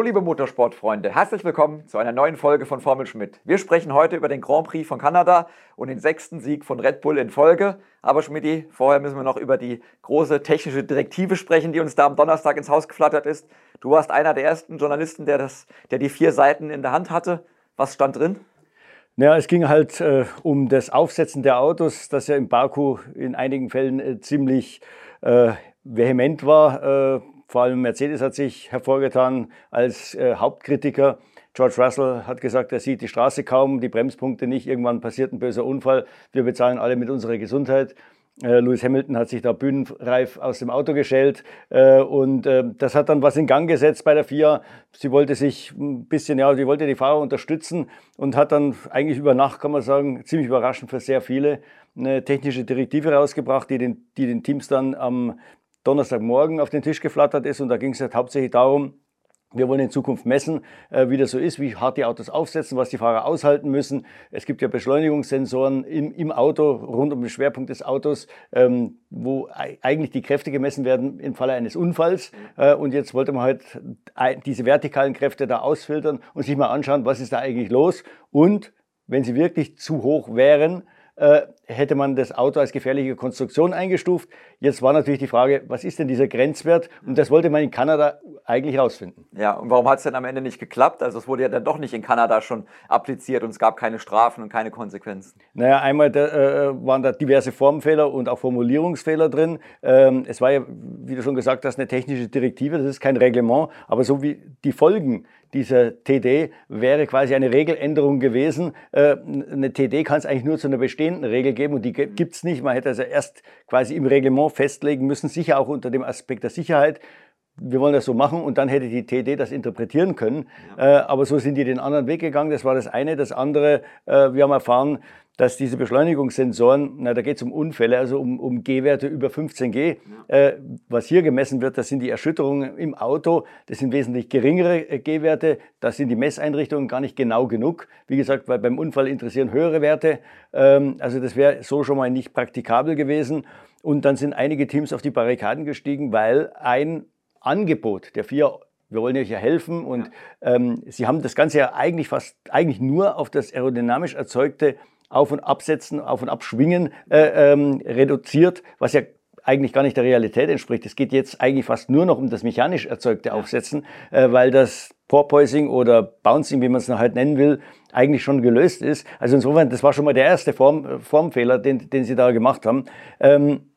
Hallo liebe Motorsportfreunde, herzlich willkommen zu einer neuen Folge von Formel Schmidt. Wir sprechen heute über den Grand Prix von Kanada und den sechsten Sieg von Red Bull in Folge. Aber Schmidti, vorher müssen wir noch über die große technische Direktive sprechen, die uns da am Donnerstag ins Haus geflattert ist. Du warst einer der ersten Journalisten, der, das, der die vier Seiten in der Hand hatte. Was stand drin? Ja, es ging halt äh, um das Aufsetzen der Autos, das ja im Baku in einigen Fällen äh, ziemlich äh, vehement war. Äh, vor allem Mercedes hat sich hervorgetan als äh, Hauptkritiker. George Russell hat gesagt, er sieht die Straße kaum, die Bremspunkte nicht. Irgendwann passiert ein böser Unfall. Wir bezahlen alle mit unserer Gesundheit. Äh, Lewis Hamilton hat sich da bühnenreif aus dem Auto geschält äh, und äh, das hat dann was in Gang gesetzt bei der FIA. Sie wollte sich ein bisschen, ja, sie wollte die Fahrer unterstützen und hat dann eigentlich über Nacht, kann man sagen, ziemlich überraschend für sehr viele eine technische Direktive rausgebracht, die den, die den Teams dann am Donnerstagmorgen auf den Tisch geflattert ist. Und da ging es halt hauptsächlich darum, wir wollen in Zukunft messen, äh, wie das so ist, wie hart die Autos aufsetzen, was die Fahrer aushalten müssen. Es gibt ja Beschleunigungssensoren im, im Auto, rund um den Schwerpunkt des Autos, ähm, wo eigentlich die Kräfte gemessen werden im Falle eines Unfalls. Äh, und jetzt wollte man halt diese vertikalen Kräfte da ausfiltern und sich mal anschauen, was ist da eigentlich los. Und wenn sie wirklich zu hoch wären, hätte man das Auto als gefährliche Konstruktion eingestuft. Jetzt war natürlich die Frage, was ist denn dieser Grenzwert? Und das wollte man in Kanada eigentlich herausfinden. Ja, und warum hat es denn am Ende nicht geklappt? Also es wurde ja dann doch nicht in Kanada schon appliziert und es gab keine Strafen und keine Konsequenzen. Naja, einmal da, äh, waren da diverse Formfehler und auch Formulierungsfehler drin. Ähm, es war ja, wie du schon gesagt hast, eine technische Direktive, das ist kein Reglement, aber so wie die Folgen dieser TD wäre quasi eine Regeländerung gewesen. Äh, eine TD kann es eigentlich nur zu einer bestehenden Regel geben und die gibt es nicht. Man hätte also erst quasi im Reglement festlegen müssen, sicher auch unter dem Aspekt der Sicherheit wir wollen das so machen und dann hätte die TD das interpretieren können. Ja. Äh, aber so sind die den anderen Weg gegangen. Das war das eine. Das andere, äh, wir haben erfahren, dass diese Beschleunigungssensoren, na, da geht es um Unfälle, also um, um G-Werte über 15 G. Ja. Äh, was hier gemessen wird, das sind die Erschütterungen im Auto. Das sind wesentlich geringere äh, G-Werte. Da sind die Messeinrichtungen gar nicht genau genug. Wie gesagt, weil beim Unfall interessieren höhere Werte. Ähm, also das wäre so schon mal nicht praktikabel gewesen. Und dann sind einige Teams auf die Barrikaden gestiegen, weil ein Angebot der vier wir wollen euch ja helfen und. Ähm, sie haben das Ganze ja eigentlich fast eigentlich nur auf das aerodynamisch erzeugte auf- und Absetzen, Auf- und Abschwingen äh, ähm, reduziert, was ja eigentlich gar nicht der Realität entspricht. Es geht jetzt eigentlich fast nur noch um das mechanisch erzeugte Aufsetzen, äh, weil das Porpoising oder Bouncing, wie man es noch halt nennen will, eigentlich schon gelöst ist. Also insofern, das war schon mal der erste Form, Formfehler, den, den sie da gemacht haben. Ähm,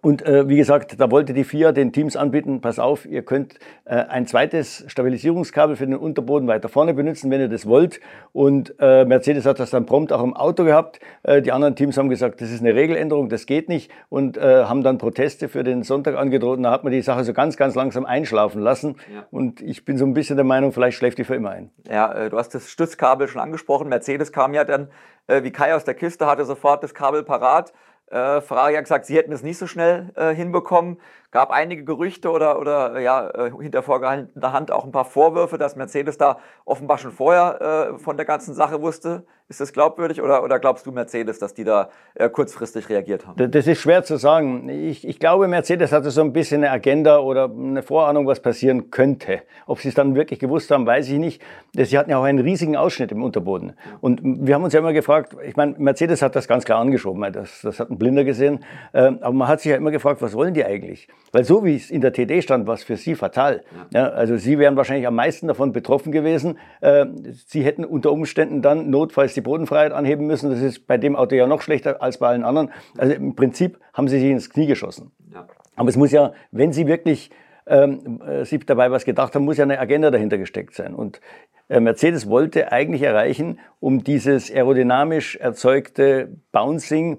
und äh, wie gesagt, da wollte die FIA den Teams anbieten, pass auf, ihr könnt äh, ein zweites Stabilisierungskabel für den Unterboden weiter vorne benutzen, wenn ihr das wollt. Und äh, Mercedes hat das dann prompt auch im Auto gehabt. Äh, die anderen Teams haben gesagt, das ist eine Regeländerung, das geht nicht. Und äh, haben dann Proteste für den Sonntag angedroht. Und da hat man die Sache so ganz, ganz langsam einschlafen lassen. Ja. Und ich bin so ein bisschen der Meinung, vielleicht schläft die für immer ein. Ja, äh, du hast das Stützkabel schon angesprochen. Mercedes kam ja dann wie Kai aus der Kiste, hatte sofort das Kabel parat. Äh, Ferrari hat gesagt, sie hätten es nicht so schnell äh, hinbekommen. Gab einige Gerüchte oder, oder ja, äh, hinter vorgehaltener Hand auch ein paar Vorwürfe, dass Mercedes da offenbar schon vorher äh, von der ganzen Sache wusste. Ist das glaubwürdig oder, oder glaubst du Mercedes, dass die da äh, kurzfristig reagiert haben? Das ist schwer zu sagen. Ich, ich glaube, Mercedes hatte so ein bisschen eine Agenda oder eine Vorahnung, was passieren könnte. Ob sie es dann wirklich gewusst haben, weiß ich nicht. Sie hatten ja auch einen riesigen Ausschnitt im Unterboden. Und wir haben uns ja immer gefragt, ich meine, Mercedes hat das ganz klar angeschoben, das, das hat ein Blinder gesehen. Ähm, aber man hat sich ja immer gefragt, was wollen die eigentlich? Weil so wie es in der TD stand, war es für sie fatal. Ja, also sie wären wahrscheinlich am meisten davon betroffen gewesen. Ähm, sie hätten unter Umständen dann notfalls die Bodenfreiheit anheben müssen. Das ist bei dem Auto ja noch schlechter als bei allen anderen. Also im Prinzip haben sie sich ins Knie geschossen. Ja. Aber es muss ja, wenn sie wirklich ähm, äh, sich dabei was gedacht haben, muss ja eine Agenda dahinter gesteckt sein. Und äh, Mercedes wollte eigentlich erreichen, um dieses aerodynamisch erzeugte Bouncing,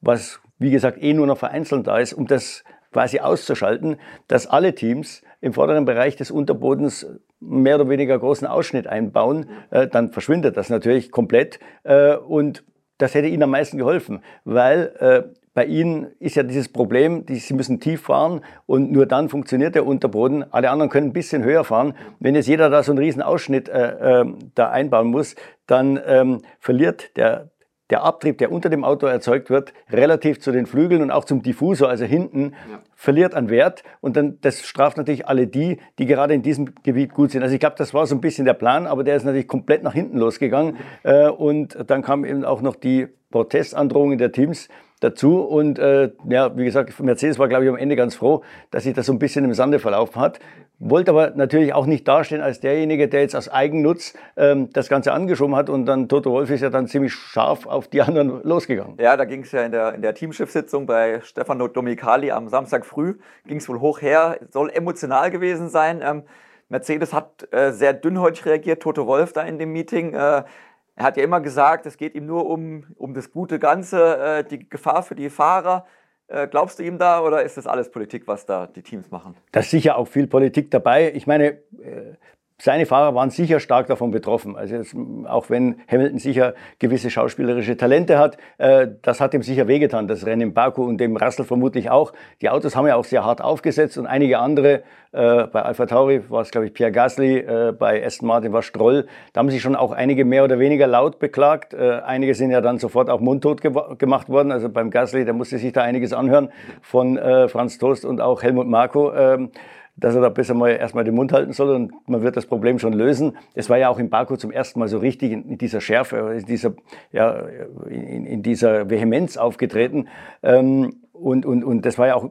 was wie gesagt eh nur noch vereinzelt da ist, um das quasi auszuschalten, dass alle Teams im vorderen Bereich des Unterbodens mehr oder weniger großen Ausschnitt einbauen, äh, dann verschwindet das natürlich komplett äh, und das hätte ihnen am meisten geholfen, weil äh, bei ihnen ist ja dieses Problem, die, sie müssen tief fahren und nur dann funktioniert der Unterboden. Alle anderen können ein bisschen höher fahren. Wenn jetzt jeder da so einen riesen Ausschnitt äh, äh, da einbauen muss, dann ähm, verliert der der Abtrieb, der unter dem Auto erzeugt wird, relativ zu den Flügeln und auch zum Diffusor, also hinten, ja. verliert an Wert. Und dann, das straft natürlich alle die, die gerade in diesem Gebiet gut sind. Also ich glaube, das war so ein bisschen der Plan, aber der ist natürlich komplett nach hinten losgegangen. Mhm. und dann kam eben auch noch die Protestandrohungen der Teams dazu. Und äh, ja, wie gesagt, Mercedes war, glaube ich, am Ende ganz froh, dass sich das so ein bisschen im Sande verlaufen hat. Wollte aber natürlich auch nicht dastehen als derjenige, der jetzt aus Eigennutz ähm, das Ganze angeschoben hat. Und dann Toto Wolf ist ja dann ziemlich scharf auf die anderen losgegangen. Ja, da ging es ja in der, in der Teamschiffssitzung bei Stefano Domicali am Samstag früh, ging es wohl hoch her, soll emotional gewesen sein. Ähm, Mercedes hat äh, sehr dünnhäutig reagiert, Toto Wolf da in dem Meeting. Äh, er hat ja immer gesagt, es geht ihm nur um, um das gute Ganze, äh, die Gefahr für die Fahrer. Äh, glaubst du ihm da oder ist das alles Politik, was da die Teams machen? Da ist sicher auch viel Politik dabei. Ich meine, äh, seine Fahrer waren sicher stark davon betroffen. Also jetzt, auch wenn Hamilton sicher gewisse schauspielerische Talente hat, äh, das hat ihm sicher wehgetan, das Rennen in Baku und dem Russell vermutlich auch. Die Autos haben ja auch sehr hart aufgesetzt und einige andere, äh, bei Alpha Tauri war es glaube ich Pierre Gasly, äh, bei Aston Martin war Stroll, da haben sich schon auch einige mehr oder weniger laut beklagt. Äh, einige sind ja dann sofort auch mundtot ge gemacht worden. Also beim Gasly, der musste sich da einiges anhören von äh, Franz Toast und auch Helmut Marko. Dass er da besser mal erstmal den Mund halten soll und man wird das Problem schon lösen. Es war ja auch in Baku zum ersten Mal so richtig in, dieser Schärfe, in dieser, ja, in, in dieser Vehemenz aufgetreten. Ähm, und, und, und das war ja auch,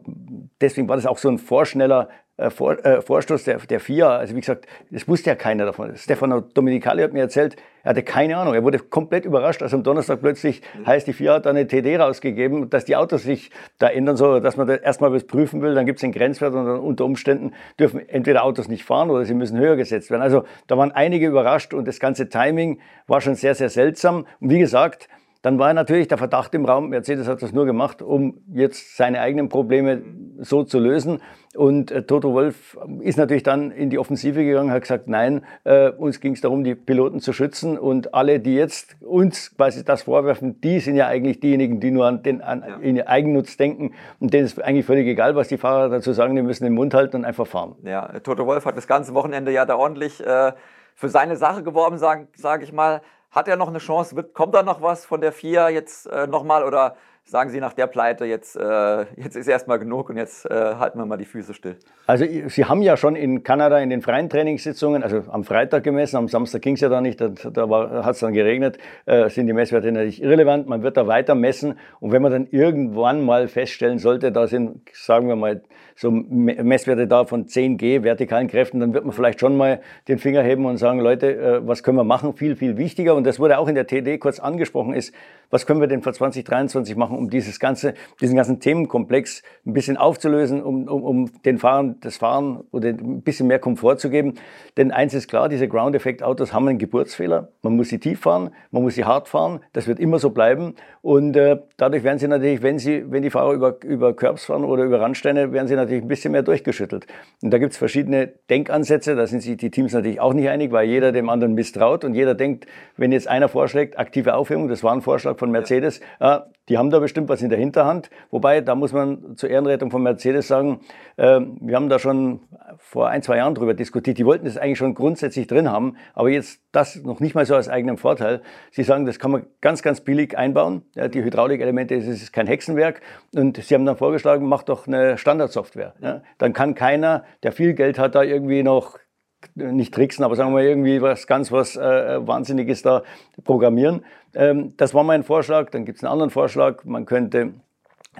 deswegen war das auch so ein vorschneller äh, Vor, äh, Vorstoß der, der FIA. Also wie gesagt, das wusste ja keiner davon. Stefano Domenicali hat mir erzählt, er hatte keine Ahnung. Er wurde komplett überrascht, als am Donnerstag plötzlich heißt, die FIA hat eine TD rausgegeben, dass die Autos sich da ändern sollen, dass man da erstmal was prüfen will, dann gibt es den Grenzwert und dann unter Umständen dürfen entweder Autos nicht fahren oder sie müssen höher gesetzt werden. Also da waren einige überrascht und das ganze Timing war schon sehr, sehr seltsam. Und wie gesagt, dann war natürlich der Verdacht im Raum, Mercedes hat das nur gemacht, um jetzt seine eigenen Probleme so zu lösen. Und äh, Toto Wolf ist natürlich dann in die Offensive gegangen, hat gesagt, nein, äh, uns ging es darum, die Piloten zu schützen. Und alle, die jetzt uns quasi das vorwerfen, die sind ja eigentlich diejenigen, die nur an den an, ja. in Eigennutz denken. Und denen ist eigentlich völlig egal, was die Fahrer dazu sagen, die müssen den Mund halten und einfach fahren. Ja, Toto Wolf hat das ganze Wochenende ja da ordentlich äh, für seine Sache geworben, sage sag ich mal. Hat er noch eine Chance? Wird, kommt da noch was von der FIA jetzt äh, nochmal oder sagen Sie nach der Pleite, jetzt, äh, jetzt ist erstmal genug und jetzt äh, halten wir mal die Füße still? Also Sie haben ja schon in Kanada in den freien Trainingssitzungen, also am Freitag gemessen, am Samstag ging es ja da nicht, da, da hat es dann geregnet, äh, sind die Messwerte natürlich irrelevant, man wird da weiter messen und wenn man dann irgendwann mal feststellen sollte, da sind, sagen wir mal, so Messwerte da von 10G vertikalen Kräften, dann wird man vielleicht schon mal den Finger heben und sagen, Leute, äh, was können wir machen? Viel, viel wichtiger und das wurde auch in der TD kurz angesprochen ist, was können wir denn für 2023 machen, um dieses ganze, diesen ganzen Themenkomplex ein bisschen aufzulösen, um, um, um den Fahrern das Fahren oder ein bisschen mehr Komfort zu geben. Denn eins ist klar, diese Ground-Effekt-Autos haben einen Geburtsfehler. Man muss sie tief fahren, man muss sie hart fahren. Das wird immer so bleiben. Und äh, dadurch werden sie natürlich, wenn, sie, wenn die Fahrer über, über Curbs fahren oder über Randsteine, werden sie natürlich ein bisschen mehr durchgeschüttelt. Und da gibt es verschiedene Denkansätze. Da sind sich die Teams natürlich auch nicht einig, weil jeder dem anderen misstraut. Und jeder denkt, wenn jetzt einer vorschlägt, aktive Aufhebung, das war ein Vorschlag von Mercedes, ja. Die haben da bestimmt was in der Hinterhand. Wobei, da muss man zur Ehrenrettung von Mercedes sagen, äh, wir haben da schon vor ein, zwei Jahren drüber diskutiert. Die wollten das eigentlich schon grundsätzlich drin haben, aber jetzt das noch nicht mal so als eigenen Vorteil. Sie sagen, das kann man ganz, ganz billig einbauen. Ja, die Hydraulikelemente, das ist kein Hexenwerk. Und sie haben dann vorgeschlagen, macht doch eine Standardsoftware. Ja. Dann kann keiner, der viel Geld hat, da irgendwie noch nicht tricksen, aber sagen wir irgendwie was ganz was äh, Wahnsinniges da programmieren. Ähm, das war mein Vorschlag. Dann gibt es einen anderen Vorschlag. Man könnte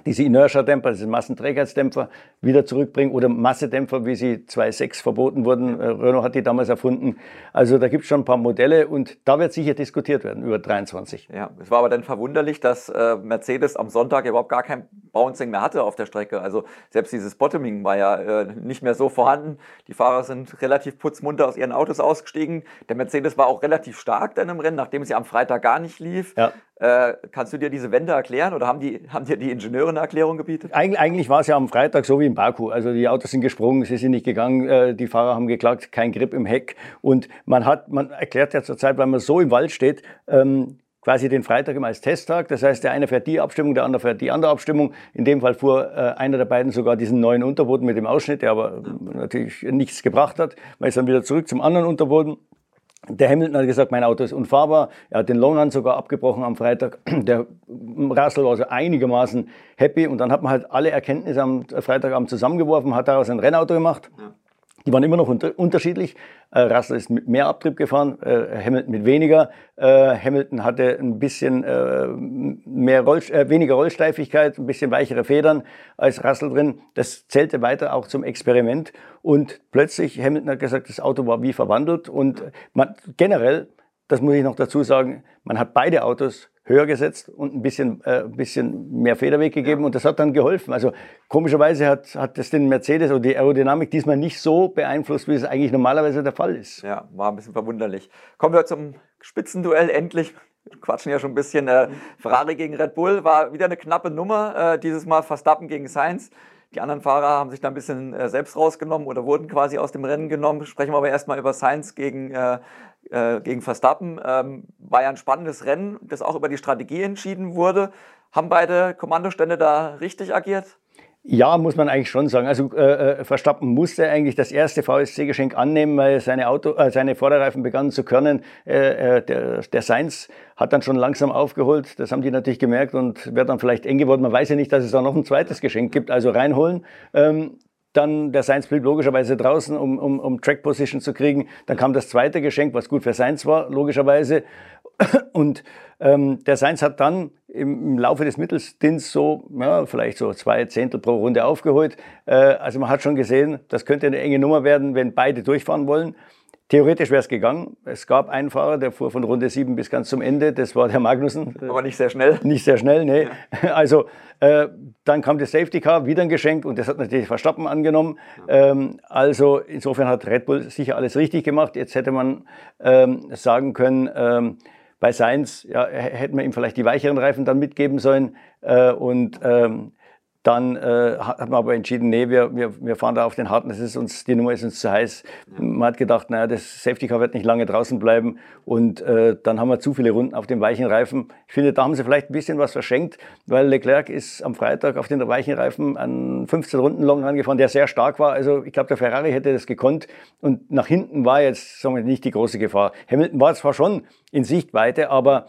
diese Inertia-Dämpfer, diese Massenträgheitsdämpfer wieder zurückbringen oder Massedämpfer, wie sie 2.6 verboten wurden. Äh, Renault hat die damals erfunden. Also da gibt es schon ein paar Modelle und da wird sicher diskutiert werden über 23. Ja, es war aber dann verwunderlich, dass äh, Mercedes am Sonntag überhaupt gar kein Bouncing mehr hatte auf der Strecke. Also selbst dieses Bottoming war ja äh, nicht mehr so vorhanden. Die Fahrer sind relativ putzmunter aus ihren Autos ausgestiegen. Der Mercedes war auch relativ stark dann im Rennen, nachdem sie am Freitag gar nicht lief. Ja. Äh, kannst du dir diese Wende erklären oder haben, die, haben dir die Ingenieure eine Erklärung gebietet? Eig eigentlich war es ja am Freitag so wie in Baku. Also die Autos sind gesprungen, sie sind nicht gegangen, äh, die Fahrer haben geklagt, kein Grip im Heck. Und man hat, man erklärt ja zurzeit, weil man so im Wald steht, ähm, quasi den Freitag immer als Testtag. Das heißt, der eine fährt die Abstimmung, der andere fährt die andere Abstimmung. In dem Fall fuhr äh, einer der beiden sogar diesen neuen Unterboden mit dem Ausschnitt, der aber natürlich nichts gebracht hat. Man ist dann wieder zurück zum anderen Unterboden. Der Hamilton hat gesagt, mein Auto ist unfahrbar. Er hat den Longrun sogar abgebrochen am Freitag. Der Russell war also einigermaßen happy. Und dann hat man halt alle Erkenntnisse am Freitagabend zusammengeworfen, hat daraus ein Rennauto gemacht. Ja. Die waren immer noch unter, unterschiedlich. Äh, Russell ist mit mehr Abtrieb gefahren, äh, Hamilton mit weniger. Äh, Hamilton hatte ein bisschen äh, mehr Roll, äh, weniger Rollsteifigkeit, ein bisschen weichere Federn als Russell drin. Das zählte weiter auch zum Experiment. Und plötzlich, Hamilton hat gesagt, das Auto war wie verwandelt. Und man, generell, das muss ich noch dazu sagen, man hat beide Autos höher gesetzt und ein bisschen, äh, bisschen mehr Federweg gegeben ja. und das hat dann geholfen. Also komischerweise hat, hat das den Mercedes oder die Aerodynamik diesmal nicht so beeinflusst, wie es eigentlich normalerweise der Fall ist. Ja, war ein bisschen verwunderlich. Kommen wir zum Spitzenduell endlich. Wir quatschen ja schon ein bisschen. Äh, Ferrari gegen Red Bull war wieder eine knappe Nummer. Äh, dieses Mal Verstappen gegen Sainz. Die anderen Fahrer haben sich da ein bisschen äh, selbst rausgenommen oder wurden quasi aus dem Rennen genommen. Sprechen wir aber erstmal über Sainz gegen äh, gegen Verstappen. Ähm, war ja ein spannendes Rennen, das auch über die Strategie entschieden wurde. Haben beide Kommandostände da richtig agiert? Ja, muss man eigentlich schon sagen. Also äh, äh Verstappen musste eigentlich das erste VSC-Geschenk annehmen, weil seine, Auto, äh, seine Vorderreifen begannen zu körnen. Äh, äh, der, der Sainz hat dann schon langsam aufgeholt. Das haben die natürlich gemerkt und wäre dann vielleicht eng geworden. Man weiß ja nicht, dass es da noch ein zweites Geschenk gibt. Also reinholen. Ähm, dann der Science blieb logischerweise draußen, um, um, um Track Position zu kriegen. Dann kam das zweite Geschenk, was gut für Science war, logischerweise. Und ähm, der Science hat dann im, im Laufe des Mittelstints so, ja, vielleicht so zwei Zehntel pro Runde aufgeholt. Äh, also man hat schon gesehen, das könnte eine enge Nummer werden, wenn beide durchfahren wollen. Theoretisch wäre es gegangen. Es gab einen Fahrer, der fuhr von Runde 7 bis ganz zum Ende. Das war der Magnussen. Aber nicht sehr schnell. Nicht sehr schnell, nee. Ja. Also äh, dann kam das Safety Car, wieder ein Geschenk und das hat natürlich Verstappen angenommen. Ja. Ähm, also insofern hat Red Bull sicher alles richtig gemacht. Jetzt hätte man ähm, sagen können, ähm, bei Sainz ja, hätten wir ihm vielleicht die weicheren Reifen dann mitgeben sollen. Äh, und ähm, dann äh, hat man aber entschieden, nee, wir, wir, wir fahren da auf den harten, das ist uns, die Nummer ist uns zu heiß. Man hat gedacht, naja, das Safety Car wird nicht lange draußen bleiben und äh, dann haben wir zu viele Runden auf dem weichen Reifen. Ich finde, da haben sie vielleicht ein bisschen was verschenkt, weil Leclerc ist am Freitag auf den weichen Reifen an 15 Runden Long angefahren, der sehr stark war. Also ich glaube, der Ferrari hätte das gekonnt und nach hinten war jetzt sagen wir, nicht die große Gefahr. Hamilton war zwar schon in Sichtweite, aber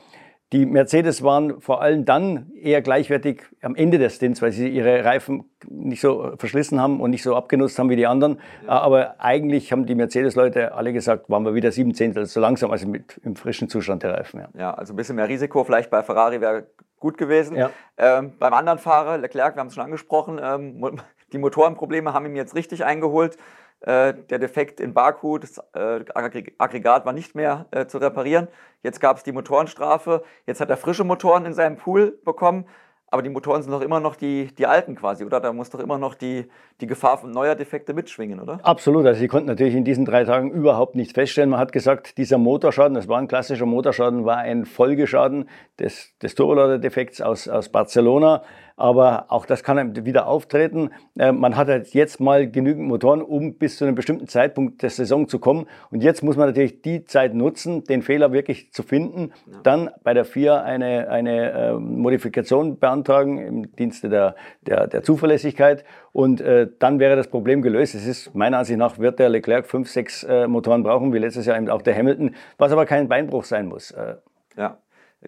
die Mercedes waren vor allem dann eher gleichwertig am Ende des Stints, weil sie ihre Reifen nicht so verschlissen haben und nicht so abgenutzt haben wie die anderen. Ja. Aber eigentlich haben die Mercedes-Leute alle gesagt, waren wir wieder sieben Zehntel so langsam, also mit, im frischen Zustand der Reifen. Ja. ja, also ein bisschen mehr Risiko vielleicht bei Ferrari wäre gut gewesen. Ja. Ähm, beim anderen Fahrer, Leclerc, wir haben es schon angesprochen, ähm, die Motorenprobleme haben ihm jetzt richtig eingeholt. Äh, der Defekt in Baku, das äh, Aggregat war nicht mehr äh, zu reparieren. Jetzt gab es die Motorenstrafe. Jetzt hat er frische Motoren in seinem Pool bekommen. Aber die Motoren sind doch immer noch die, die alten quasi, oder? Da muss doch immer noch die, die Gefahr von neuer Defekte mitschwingen, oder? Absolut. Also Sie konnten natürlich in diesen drei Tagen überhaupt nichts feststellen. Man hat gesagt, dieser Motorschaden, das war ein klassischer Motorschaden, war ein Folgeschaden des, des Turbolader-Defekts aus, aus Barcelona aber auch das kann wieder auftreten. Äh, man hat halt jetzt mal genügend Motoren, um bis zu einem bestimmten Zeitpunkt der Saison zu kommen. Und jetzt muss man natürlich die Zeit nutzen, den Fehler wirklich zu finden, ja. dann bei der FIA eine, eine äh, Modifikation beantragen im Dienste der, der, der Zuverlässigkeit und äh, dann wäre das Problem gelöst. Es ist meiner Ansicht nach, wird der Leclerc fünf, sechs äh, Motoren brauchen, wie letztes Jahr eben auch der Hamilton, was aber kein Beinbruch sein muss. Äh. Ja,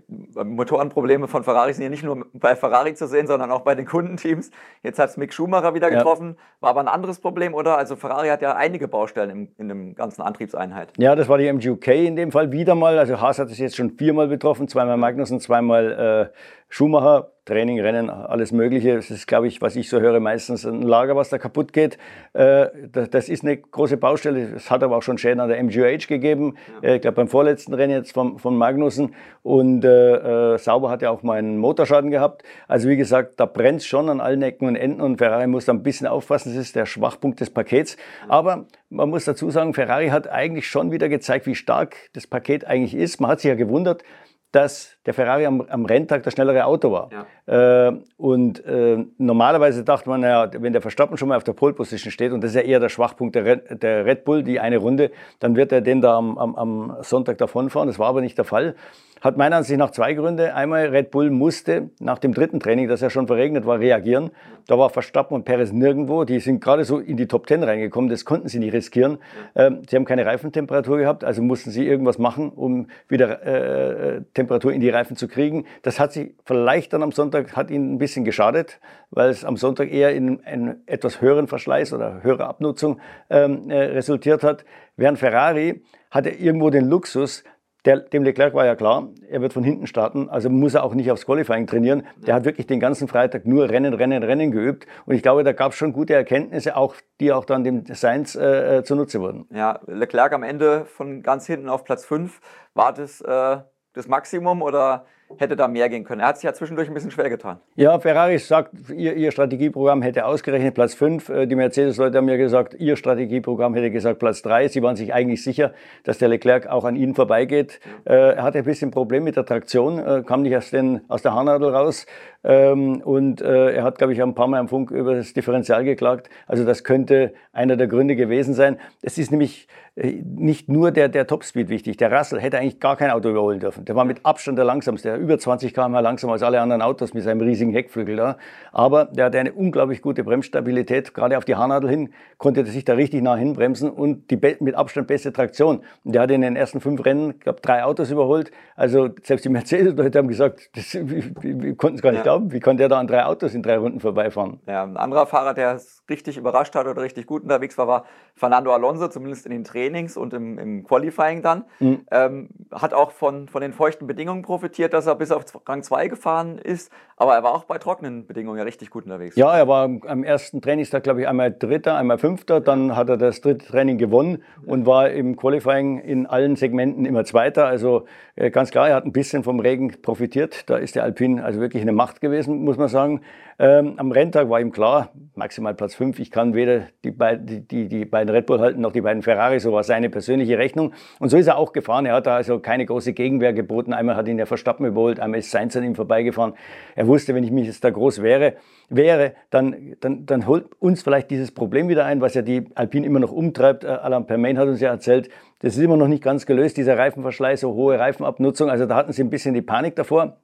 Motorenprobleme von Ferrari sind ja nicht nur bei Ferrari zu sehen, sondern auch bei den Kundenteams. Jetzt hat es Mick Schumacher wieder getroffen, ja. war aber ein anderes Problem, oder? Also Ferrari hat ja einige Baustellen im, in dem ganzen Antriebseinheit. Ja, das war die MGUK in dem Fall wieder mal. Also Haas hat es jetzt schon viermal betroffen, zweimal Magnussen, zweimal äh, Schumacher. Training, Rennen, alles Mögliche. Das ist, glaube ich, was ich so höre, meistens ein Lager, was da kaputt geht. Äh, das ist eine große Baustelle. Es hat aber auch schon Schäden an der MGH gegeben. Äh, ich glaube, beim vorletzten Rennen jetzt von, von Magnussen. Und äh, Sauber hat ja auch mal einen Motorschaden gehabt. Also wie gesagt, da brennt es schon an allen Ecken und Enden und Ferrari muss da ein bisschen aufpassen. Das ist der Schwachpunkt des Pakets. Aber man muss dazu sagen, Ferrari hat eigentlich schon wieder gezeigt, wie stark das Paket eigentlich ist. Man hat sich ja gewundert, dass der Ferrari am, am Renntag das schnellere Auto war. Ja. Äh, und äh, normalerweise dachte man, naja, wenn der Verstappen schon mal auf der Pole Position steht, und das ist ja eher der Schwachpunkt der Red, der Red Bull, die eine Runde, dann wird er den da am, am, am Sonntag davonfahren. Das war aber nicht der Fall. Hat meiner Ansicht nach zwei Gründe. Einmal, Red Bull musste nach dem dritten Training, das ja schon verregnet war, reagieren. Da war Verstappen und Perez nirgendwo. Die sind gerade so in die Top Ten reingekommen. Das konnten sie nicht riskieren. Ähm, sie haben keine Reifentemperatur gehabt, also mussten sie irgendwas machen, um wieder äh, Temperatur in die Reifen zu kriegen. Das hat sich vielleicht dann am Sonntag, hat ihnen ein bisschen geschadet, weil es am Sonntag eher in einen etwas höheren Verschleiß oder höhere Abnutzung ähm, äh, resultiert hat. Während Ferrari hatte irgendwo den Luxus, der, dem Leclerc war ja klar, er wird von hinten starten, also muss er auch nicht aufs Qualifying trainieren. Der hat wirklich den ganzen Freitag nur Rennen, Rennen, Rennen geübt. Und ich glaube, da gab es schon gute Erkenntnisse, auch, die auch dann dem Sainz äh, äh, zunutze wurden. Ja, Leclerc am Ende von ganz hinten auf Platz 5. War das äh, das Maximum oder hätte da mehr gehen können. Er hat sich ja zwischendurch ein bisschen schwer getan. Ja, Ferrari sagt, ihr, ihr Strategieprogramm hätte ausgerechnet Platz 5. Äh, die Mercedes-Leute haben ja gesagt, ihr Strategieprogramm hätte gesagt Platz 3. Sie waren sich eigentlich sicher, dass der Leclerc auch an ihnen vorbeigeht. Äh, er hatte ein bisschen Problem mit der Traktion, äh, kam nicht aus, den, aus der Haarnadel raus. Ähm, und er hat, glaube ich, ein paar Mal am Funk über das Differential geklagt. Also das könnte einer der Gründe gewesen sein. Es ist nämlich nicht nur der, der Topspeed wichtig. Der Russell hätte eigentlich gar kein Auto überholen dürfen. Der war mit Abstand der langsamste über 20 km langsamer als alle anderen Autos mit seinem riesigen Heckflügel da. Aber der hatte eine unglaublich gute Bremsstabilität. Gerade auf die Haarnadel hin konnte er sich da richtig nah hinbremsen und die mit Abstand beste Traktion. Und der hat in den ersten fünf Rennen, glaube drei Autos überholt. Also selbst die Mercedes-Leute haben gesagt, das, wir, konnten es gar nicht ja. glauben. Wie konnte der da an drei Autos in drei Runden vorbeifahren? Ja, ein anderer Fahrer, der es richtig überrascht hat oder richtig gut unterwegs war, war Fernando Alonso, zumindest in den Trainings und im, im Qualifying dann. Mhm. Ähm, hat auch von, von den feuchten Bedingungen profitiert, dass er bis auf Rang 2 gefahren ist, aber er war auch bei trockenen Bedingungen ja richtig gut unterwegs. Ja, er war am ersten Trainingstag, glaube ich, einmal Dritter, einmal Fünfter, dann hat er das dritte Training gewonnen und war im Qualifying in allen Segmenten immer Zweiter. Also äh, ganz klar, er hat ein bisschen vom Regen profitiert. Da ist der Alpine also wirklich eine Macht gewesen, muss man sagen. Ähm, am Renntag war ihm klar, maximal Platz 5. Ich kann weder die, beid, die, die, beiden Red Bull halten noch die beiden Ferrari. So war seine persönliche Rechnung. Und so ist er auch gefahren. Er hat da also keine große Gegenwehr geboten. Einmal hat ihn der Verstappen überholt, einmal ist Sainz an ihm vorbeigefahren. Er wusste, wenn ich mich jetzt da groß wäre, wäre dann, dann, dann holt uns vielleicht dieses Problem wieder ein, was ja die Alpine immer noch umtreibt. Äh, Alain Permain hat uns ja erzählt, das ist immer noch nicht ganz gelöst, dieser Reifenverschleiß, so hohe Reifenabnutzung. Also da hatten sie ein bisschen die Panik davor.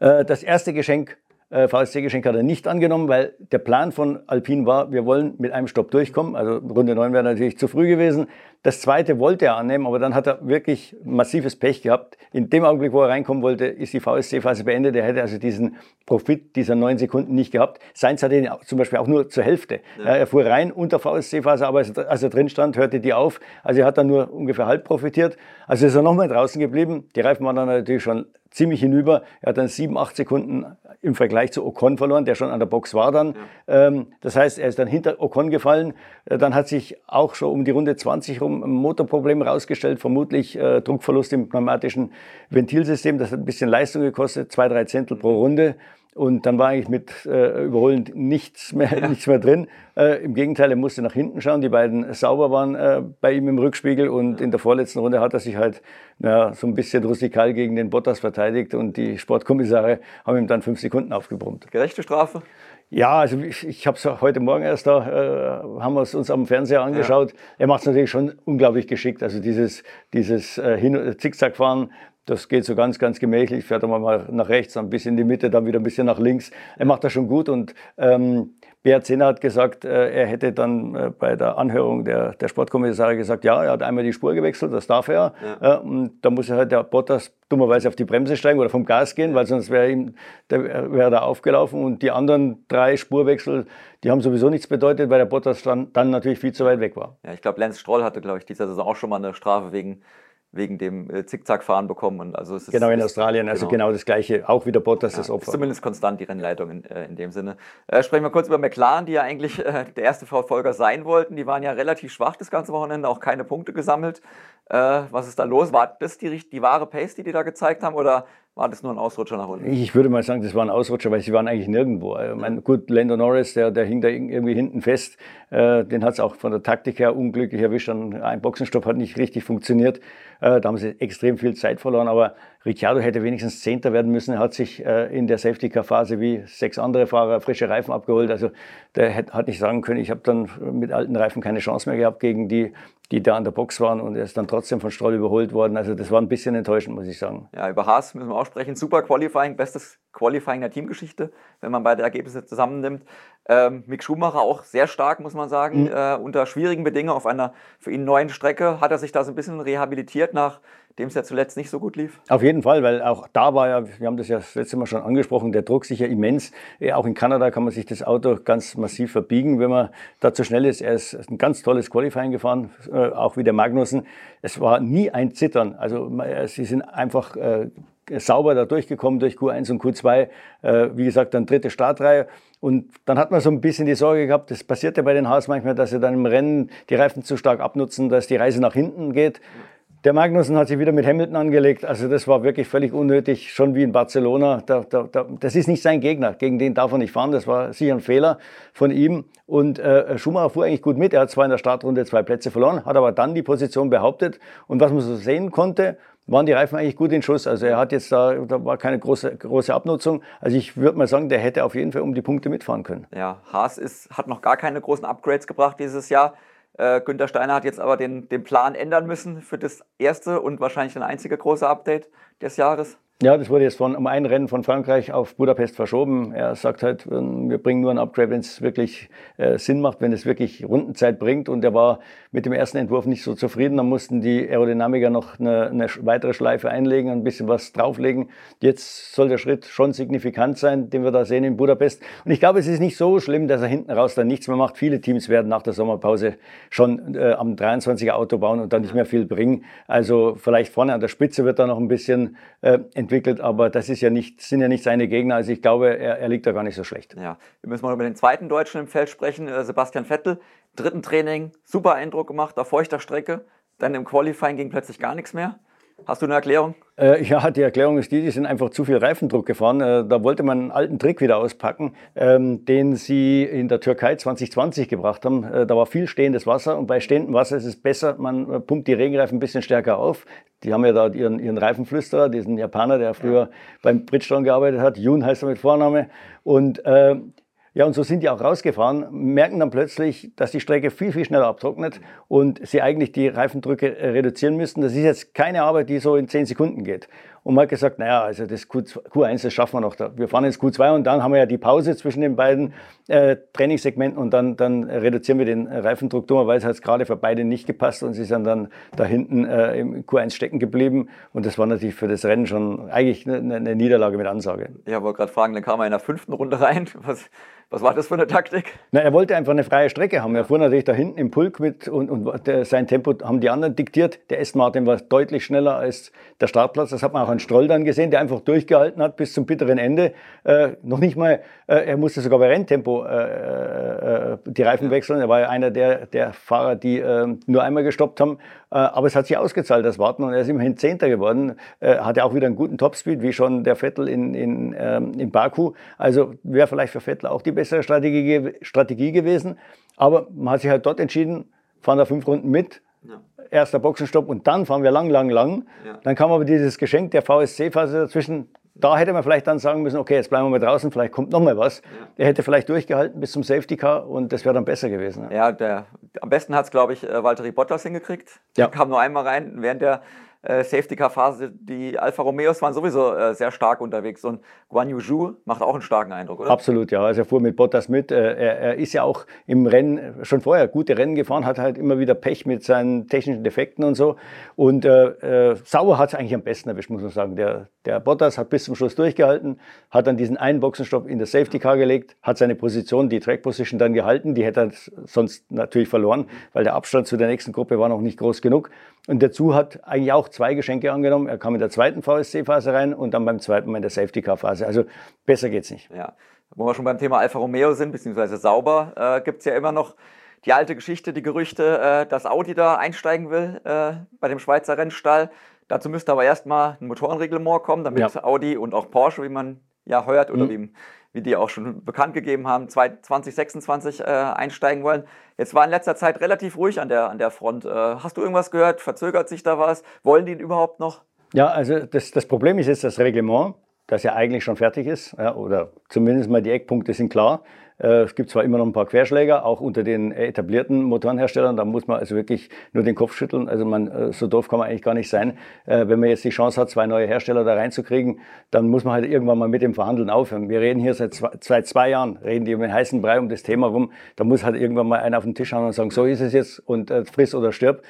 Äh, das erste Geschenk äh, VSC-Geschenk hat er nicht angenommen, weil der Plan von Alpine war, wir wollen mit einem Stopp durchkommen. Also Runde 9 wäre natürlich zu früh gewesen. Das zweite wollte er annehmen, aber dann hat er wirklich massives Pech gehabt. In dem Augenblick, wo er reinkommen wollte, ist die VSC-Phase beendet. Er hätte also diesen Profit dieser neun Sekunden nicht gehabt. Sainz hatte ihn zum Beispiel auch nur zur Hälfte. Ja. Er fuhr rein unter VSC-Phase, aber als er drin stand, hörte die auf. Also er hat dann nur ungefähr halb profitiert. Also ist er nochmal draußen geblieben. Die Reifen waren dann natürlich schon ziemlich hinüber. Er hat dann sieben, acht Sekunden im Vergleich zu Ocon verloren, der schon an der Box war dann. Ja. Ähm, das heißt, er ist dann hinter Ocon gefallen. Äh, dann hat sich auch schon um die Runde 20 rum ein Motorproblem herausgestellt, vermutlich äh, Druckverlust im pneumatischen Ventilsystem. Das hat ein bisschen Leistung gekostet, zwei, drei Zehntel pro Runde. Und dann war eigentlich mit äh, Überholen nichts mehr, ja. nichts mehr drin. Äh, Im Gegenteil, er musste nach hinten schauen. Die beiden sauber waren äh, bei ihm im Rückspiegel. Und in der vorletzten Runde hat er sich halt ja, so ein bisschen rustikal gegen den Bottas verteidigt. Und die Sportkommissare haben ihm dann fünf Sekunden aufgebrummt. Gerechte Strafe? Ja, also ich, ich habe es heute Morgen erst da, äh, haben wir es uns am Fernseher angeschaut. Ja. Er macht es natürlich schon unglaublich geschickt. Also dieses, dieses äh, Hin Zickzackfahren das geht so ganz, ganz gemächlich, fährt er mal nach rechts, dann ein bisschen in die Mitte, dann wieder ein bisschen nach links. Er macht das schon gut und ähm, Beat Zehner hat gesagt, äh, er hätte dann äh, bei der Anhörung der, der Sportkommissare gesagt, ja, er hat einmal die Spur gewechselt, das darf er. Ja. Äh, und da muss er halt der Bottas dummerweise auf die Bremse steigen oder vom Gas gehen, weil sonst wäre ihm der, wäre da aufgelaufen. Und die anderen drei Spurwechsel, die haben sowieso nichts bedeutet, weil der Bottas dann, dann natürlich viel zu weit weg war. Ja, ich glaube, Lance Stroll hatte, glaube ich, dieser Saison auch schon mal eine Strafe wegen wegen dem äh, Zickzackfahren bekommen. Und also es ist, genau in Australien, also genau, genau das gleiche, auch wieder Bottas ja, das Opfer. Ist zumindest konstant die Rennleitung in, äh, in dem Sinne. Äh, sprechen wir kurz über McLaren, die ja eigentlich äh, der erste Verfolger sein wollten. Die waren ja relativ schwach das ganze Wochenende, auch keine Punkte gesammelt. Was ist da los? War das die, die wahre Pace, die die da gezeigt haben oder war das nur ein Ausrutscher nach unten? Ich würde mal sagen, das war ein Ausrutscher, weil sie waren eigentlich nirgendwo. Ich meine, gut, Lando Norris, der, der hing da irgendwie hinten fest. Äh, den hat es auch von der Taktik her unglücklich erwischt. Ein Boxenstopp hat nicht richtig funktioniert. Äh, da haben sie extrem viel Zeit verloren. Aber Ricciardo hätte wenigstens Zehnter werden müssen. Er hat sich äh, in der Safety-Car-Phase wie sechs andere Fahrer frische Reifen abgeholt. Also der hat nicht sagen können, ich habe dann mit alten Reifen keine Chance mehr gehabt gegen die die da an der Box waren und er ist dann trotzdem von Stroll überholt worden. Also das war ein bisschen enttäuschend, muss ich sagen. Ja, über Haas müssen wir auch sprechen. Super Qualifying, bestes Qualifying der Teamgeschichte, wenn man beide Ergebnisse zusammennimmt. Ähm, Mick Schumacher auch sehr stark, muss man sagen. Mhm. Äh, unter schwierigen Bedingungen auf einer für ihn neuen Strecke hat er sich da so ein bisschen rehabilitiert nach dem es ja zuletzt nicht so gut lief? Auf jeden Fall, weil auch da war ja, wir haben das ja das letzte Mal schon angesprochen, der Druck sicher immens. Auch in Kanada kann man sich das Auto ganz massiv verbiegen, wenn man da zu schnell ist. Er ist ein ganz tolles Qualifying gefahren, äh, auch wie der Magnussen. Es war nie ein Zittern. Also sie sind einfach äh, sauber da durchgekommen durch Q1 und Q2. Äh, wie gesagt, dann dritte Startreihe. Und dann hat man so ein bisschen die Sorge gehabt, das passiert ja bei den Haas manchmal, dass sie dann im Rennen die Reifen zu stark abnutzen, dass die Reise nach hinten geht. Der Magnussen hat sich wieder mit Hamilton angelegt. Also das war wirklich völlig unnötig, schon wie in Barcelona. Da, da, da, das ist nicht sein Gegner. Gegen den darf er nicht fahren. Das war sicher ein Fehler von ihm. Und äh, Schumacher fuhr eigentlich gut mit. Er hat zwar in der Startrunde zwei Plätze verloren, hat aber dann die Position behauptet. Und was man so sehen konnte, waren die Reifen eigentlich gut in Schuss. Also er hat jetzt da, da war keine große, große Abnutzung. Also ich würde mal sagen, der hätte auf jeden Fall um die Punkte mitfahren können. Ja, Haas ist, hat noch gar keine großen Upgrades gebracht dieses Jahr. Äh, Günter Steiner hat jetzt aber den, den Plan ändern müssen für das erste und wahrscheinlich ein einzige große Update des Jahres. Ja, das wurde jetzt von, um ein Rennen von Frankreich auf Budapest verschoben. Er sagt halt, wir bringen nur ein Upgrade, wenn es wirklich äh, Sinn macht, wenn es wirklich Rundenzeit bringt. Und er war mit dem ersten Entwurf nicht so zufrieden. Dann mussten die Aerodynamiker noch eine, eine weitere Schleife einlegen, ein bisschen was drauflegen. Jetzt soll der Schritt schon signifikant sein, den wir da sehen in Budapest. Und ich glaube, es ist nicht so schlimm, dass er hinten raus dann nichts mehr macht. Viele Teams werden nach der Sommerpause schon äh, am 23er Auto bauen und dann nicht mehr viel bringen. Also vielleicht vorne an der Spitze wird da noch ein bisschen äh, entwickelt, aber das ist ja nicht, sind ja nicht seine Gegner. Also ich glaube, er, er liegt da gar nicht so schlecht. Ja, wir müssen mal über den zweiten Deutschen im Feld sprechen, äh, Sebastian Vettel. Dritten Training, super Eindruck gemacht, auf feuchter Strecke. Dann im Qualifying ging plötzlich gar nichts mehr. Hast du eine Erklärung? Äh, ja, die Erklärung ist die, die sind einfach zu viel Reifendruck gefahren. Äh, da wollte man einen alten Trick wieder auspacken, ähm, den sie in der Türkei 2020 gebracht haben. Äh, da war viel stehendes Wasser und bei stehendem Wasser ist es besser, man äh, pumpt die Regenreifen ein bisschen stärker auf. Die haben ja da ihren, ihren Reifenflüsterer, diesen Japaner, der früher ja. beim Bridgestone gearbeitet hat. Jun heißt er mit Vorname. Und äh, ja, und so sind die auch rausgefahren, merken dann plötzlich, dass die Strecke viel, viel schneller abtrocknet und sie eigentlich die Reifendrücke äh, reduzieren müssten. Das ist jetzt keine Arbeit, die so in 10 Sekunden geht. Und man hat gesagt, naja, also das Q1, das schaffen wir noch. Wir fahren ins Q2 und dann haben wir ja die Pause zwischen den beiden äh, Trainingssegmenten und dann, dann reduzieren wir den Reifendruck. Dummerweise hat es gerade für beide nicht gepasst und sie sind dann da hinten äh, im Q1 stecken geblieben. Und das war natürlich für das Rennen schon eigentlich eine, eine Niederlage mit Ansage. Ja, wollte gerade fragen, dann kam er in der fünften Runde rein. Was, was war das für eine Taktik? Na, er wollte einfach eine freie Strecke haben. Er fuhr natürlich da hinten im Pulk mit und, und der, sein Tempo haben die anderen diktiert. Der Aston Martin war deutlich schneller als der Startplatz. Das hat man auch an Stroll dann gesehen, der einfach durchgehalten hat bis zum bitteren Ende. Äh, noch nicht mal, äh, er musste sogar bei Renntempo äh, äh die Reifen wechseln. Er war ja einer der, der Fahrer, die äh, nur einmal gestoppt haben. Äh, aber es hat sich ausgezahlt, das Warten. Und er ist immerhin Zehnter geworden. hatte auch wieder einen guten Topspeed, wie schon der Vettel in, in, ähm, in Baku. Also wäre vielleicht für Vettel auch die bessere Strategie, Strategie gewesen. Aber man hat sich halt dort entschieden, fahren da fünf Runden mit. Erster Boxenstopp und dann fahren wir lang, lang, lang. Ja. Dann kam aber dieses Geschenk der VSC-Phase dazwischen. Da hätte man vielleicht dann sagen müssen, okay, jetzt bleiben wir mal draußen, vielleicht kommt noch mal was. Ja. Er hätte vielleicht durchgehalten bis zum Safety Car und das wäre dann besser gewesen. Ja, der, am besten hat es, glaube ich, äh, Valtteri Bottas hingekriegt. Der kam nur einmal rein während der äh, Safety-Car-Phase, die Alfa Romeos waren sowieso äh, sehr stark unterwegs und Guan Yu Zhu macht auch einen starken Eindruck, oder? Absolut, ja. Also er fuhr mit Bottas mit. Äh, er, er, ist ja auch im Rennen schon vorher gute Rennen gefahren, hat halt immer wieder Pech mit seinen technischen Defekten und so. Und äh, äh Sauer hat es eigentlich am besten erwischt, muss man sagen. Der, der Bottas hat bis zum Schluss durchgehalten, hat dann diesen einen Boxenstopp in das Safety-Car gelegt, hat seine Position, die Track-Position dann gehalten. Die hätte er sonst natürlich verloren, weil der Abstand zu der nächsten Gruppe war noch nicht groß genug. Und dazu hat eigentlich auch zwei Geschenke angenommen. Er kam in der zweiten VSC-Phase rein und dann beim zweiten Mal in der Safety-Car-Phase. Also besser geht's nicht. Ja, wo wir schon beim Thema Alfa Romeo sind, beziehungsweise sauber, äh, gibt es ja immer noch die alte Geschichte, die Gerüchte, äh, dass Audi da einsteigen will äh, bei dem Schweizer Rennstall. Dazu müsste aber erstmal ein Motorenreglement kommen, damit ja. Audi und auch Porsche, wie man ja heuert oder mhm. wie wie die auch schon bekannt gegeben haben, 2026 äh, einsteigen wollen. Jetzt war in letzter Zeit relativ ruhig an der, an der Front. Äh, hast du irgendwas gehört? Verzögert sich da was? Wollen die ihn überhaupt noch? Ja, also das, das Problem ist jetzt das Reglement, das ja eigentlich schon fertig ist, ja, oder zumindest mal die Eckpunkte sind klar. Äh, es gibt zwar immer noch ein paar Querschläger, auch unter den etablierten Motorenherstellern. Da muss man also wirklich nur den Kopf schütteln. Also man, äh, so doof kann man eigentlich gar nicht sein. Äh, wenn man jetzt die Chance hat, zwei neue Hersteller da reinzukriegen, dann muss man halt irgendwann mal mit dem Verhandeln aufhören. Wir reden hier seit zwei, seit zwei Jahren, reden die um den heißen Brei um das Thema rum. Da muss halt irgendwann mal einer auf den Tisch hauen und sagen, so ist es jetzt und friss oder stirb.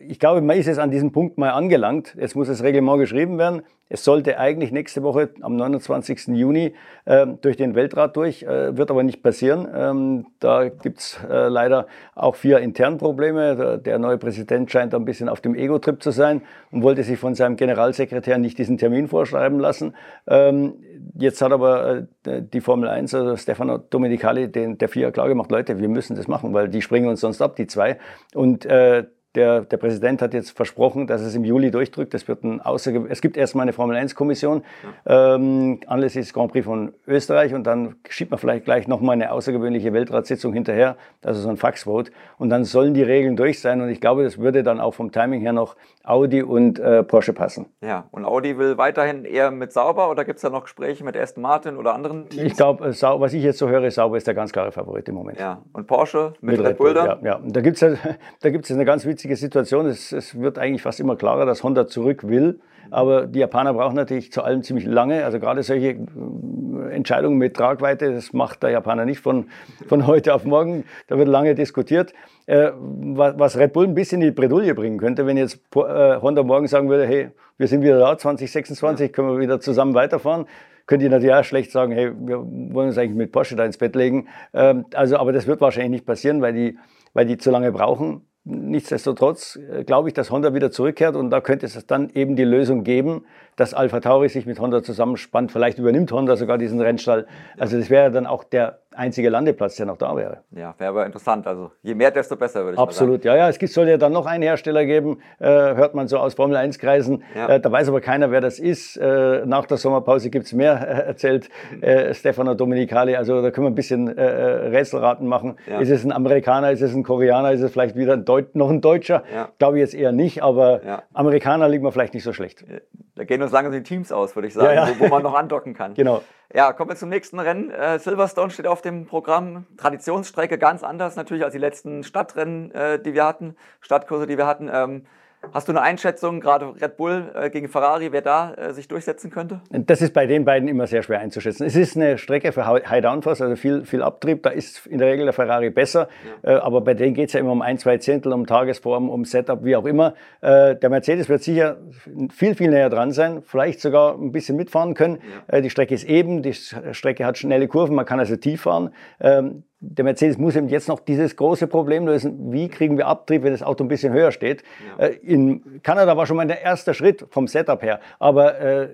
Ich glaube, man ist jetzt an diesem Punkt mal angelangt. Jetzt muss das Reglement geschrieben werden. Es sollte eigentlich nächste Woche am 29. Juni äh, durch den Weltrat durch, äh, wird aber nicht passieren. Ähm, da gibt's äh, leider auch vier interne Probleme. Der, neue Präsident scheint ein bisschen auf dem Ego-Trip zu sein und wollte sich von seinem Generalsekretär nicht diesen Termin vorschreiben lassen. Ähm, jetzt hat aber äh, die Formel 1, also Stefano Domenicali, den, der FIA klar gemacht, Leute, wir müssen das machen, weil die springen uns sonst ab, die zwei. Und äh, der, der, Präsident hat jetzt versprochen, dass es im Juli durchdrückt. Es, wird ein es gibt erstmal eine Formel-1-Kommission ja. ähm, anlässlich des Grand Prix von Österreich und dann schiebt man vielleicht gleich nochmal eine außergewöhnliche Weltratssitzung hinterher, also so ein Faxvote. Und dann sollen die Regeln durch sein und ich glaube, das würde dann auch vom Timing her noch Audi und äh, Porsche passen. Ja, und Audi will weiterhin eher mit Sauber oder gibt es da noch Gespräche mit Aston Martin oder anderen Teams? Ich glaube, äh, was ich jetzt so höre, Sauber ist der ganz klare Favorit im Moment. Ja, und Porsche mit, mit Red Bull? Ja, ja. Und da gibt es da gibt's eine ganz witzige Situation. Es, es wird eigentlich fast immer klarer, dass Honda zurück will. Aber die Japaner brauchen natürlich zu allem ziemlich lange. Also gerade solche äh, Entscheidungen mit Tragweite, das macht der Japaner nicht von, von heute auf morgen. Da wird lange diskutiert. Äh, was Red Bull ein bisschen in die Bredouille bringen könnte, wenn jetzt äh, Honda morgen sagen würde, hey, wir sind wieder da, 2026, können wir wieder zusammen weiterfahren könnte ich natürlich auch schlecht sagen, hey, wir wollen uns eigentlich mit Porsche da ins Bett legen. Ähm, also, aber das wird wahrscheinlich nicht passieren, weil die, weil die zu lange brauchen. Nichtsdestotrotz äh, glaube ich, dass Honda wieder zurückkehrt und da könnte es dann eben die Lösung geben, dass Alpha Tauri sich mit Honda zusammenspannt. Vielleicht übernimmt Honda sogar diesen Rennstall. Also das wäre dann auch der einzige Landeplatz, der noch da wäre. Ja, wäre aber interessant. Also je mehr, desto besser, würde ich Absolut, ja, ja. Es soll ja dann noch einen Hersteller geben, äh, hört man so aus Formel-1-Kreisen. Ja. Äh, da weiß aber keiner, wer das ist. Äh, nach der Sommerpause gibt es mehr, äh, erzählt äh, Stefano Domenicali. Also da können wir ein bisschen äh, Rätselraten machen. Ja. Ist es ein Amerikaner, ist es ein Koreaner, ist es vielleicht wieder ein noch ein Deutscher? Ja. Glaube ich jetzt eher nicht, aber Amerikaner liegen wir vielleicht nicht so schlecht. Da gehen uns langsam die Teams aus, würde ich sagen, wo, wo man noch andocken kann. Genau. Ja, kommen wir zum nächsten Rennen. Äh, Silverstone steht auf dem Programm. Traditionsstrecke ganz anders natürlich als die letzten Stadtrennen, äh, die wir hatten, Stadtkurse, die wir hatten. Ähm, Hast du eine Einschätzung, gerade Red Bull äh, gegen Ferrari, wer da äh, sich durchsetzen könnte? Das ist bei den beiden immer sehr schwer einzuschätzen. Es ist eine Strecke für High Downforce, also viel, viel Abtrieb. Da ist in der Regel der Ferrari besser. Ja. Äh, aber bei denen geht es ja immer um ein, zwei Zehntel, um Tagesform, um Setup, wie auch immer. Äh, der Mercedes wird sicher viel, viel näher dran sein, vielleicht sogar ein bisschen mitfahren können. Ja. Äh, die Strecke ist eben, die Strecke hat schnelle Kurven, man kann also tief fahren. Ähm, der Mercedes muss eben jetzt noch dieses große Problem lösen, wie kriegen wir Abtrieb, wenn das Auto ein bisschen höher steht. Ja. Äh, in Kanada war schon mal der erste Schritt vom Setup her, aber äh,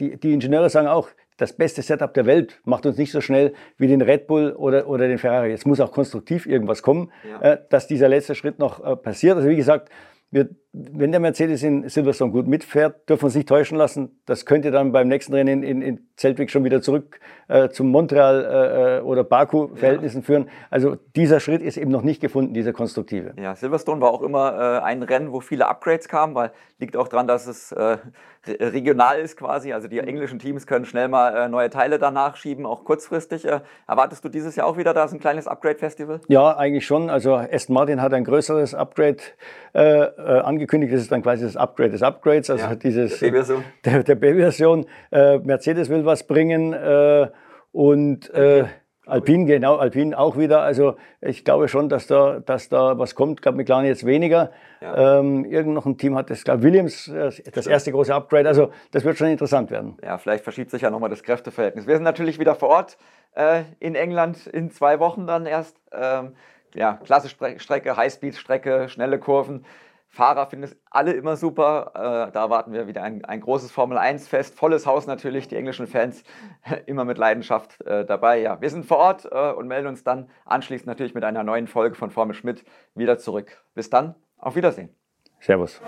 die, die Ingenieure sagen auch, das beste Setup der Welt macht uns nicht so schnell wie den Red Bull oder, oder den Ferrari. Jetzt muss auch konstruktiv irgendwas kommen, ja. Äh, dass dieser letzte Schritt noch passiert. Also wie gesagt, wir, wenn der Mercedes in Silverstone gut mitfährt, dürfen wir uns nicht täuschen lassen. Das könnte dann beim nächsten Rennen in, in, in Zeltwig schon wieder zurück äh, zum Montreal äh, äh oder Baku-Verhältnissen ja. führen. Also dieser Schritt ist eben noch nicht gefunden, dieser konstruktive. Ja, Silverstone war auch immer äh, ein Rennen, wo viele Upgrades kamen, weil liegt auch daran, dass es äh, regional ist quasi. Also die englischen Teams können schnell mal äh, neue Teile danach schieben, auch kurzfristig. erwartest du dieses Jahr auch wieder da so ein kleines Upgrade-Festival? Ja, eigentlich schon. Also Aston Martin hat ein größeres Upgrade angekündigt angekündigt, das ist dann quasi das Upgrade des Upgrades, also ja, dieses der B-Version. Der, der B-Version. Äh, Mercedes will was bringen äh, und äh, Alpine, genau, Alpine auch wieder. Also ich glaube schon, dass da, dass da was kommt. Ich glaube, McLaren jetzt weniger. Ja. Ähm, irgend noch ein Team hat das, glaube Williams, äh, das erste große Upgrade. Also das wird schon interessant werden. Ja, vielleicht verschiebt sich ja nochmal das Kräfteverhältnis. Wir sind natürlich wieder vor Ort äh, in England in zwei Wochen dann erst. Ähm, ja, klasse Strecke, Highspeed-Strecke, schnelle Kurven. Fahrer finden es alle immer super. Äh, da warten wir wieder ein, ein großes Formel-1-Fest. Volles Haus natürlich, die englischen Fans immer mit Leidenschaft äh, dabei. Ja, wir sind vor Ort äh, und melden uns dann anschließend natürlich mit einer neuen Folge von Formel Schmidt wieder zurück. Bis dann, auf Wiedersehen. Servus.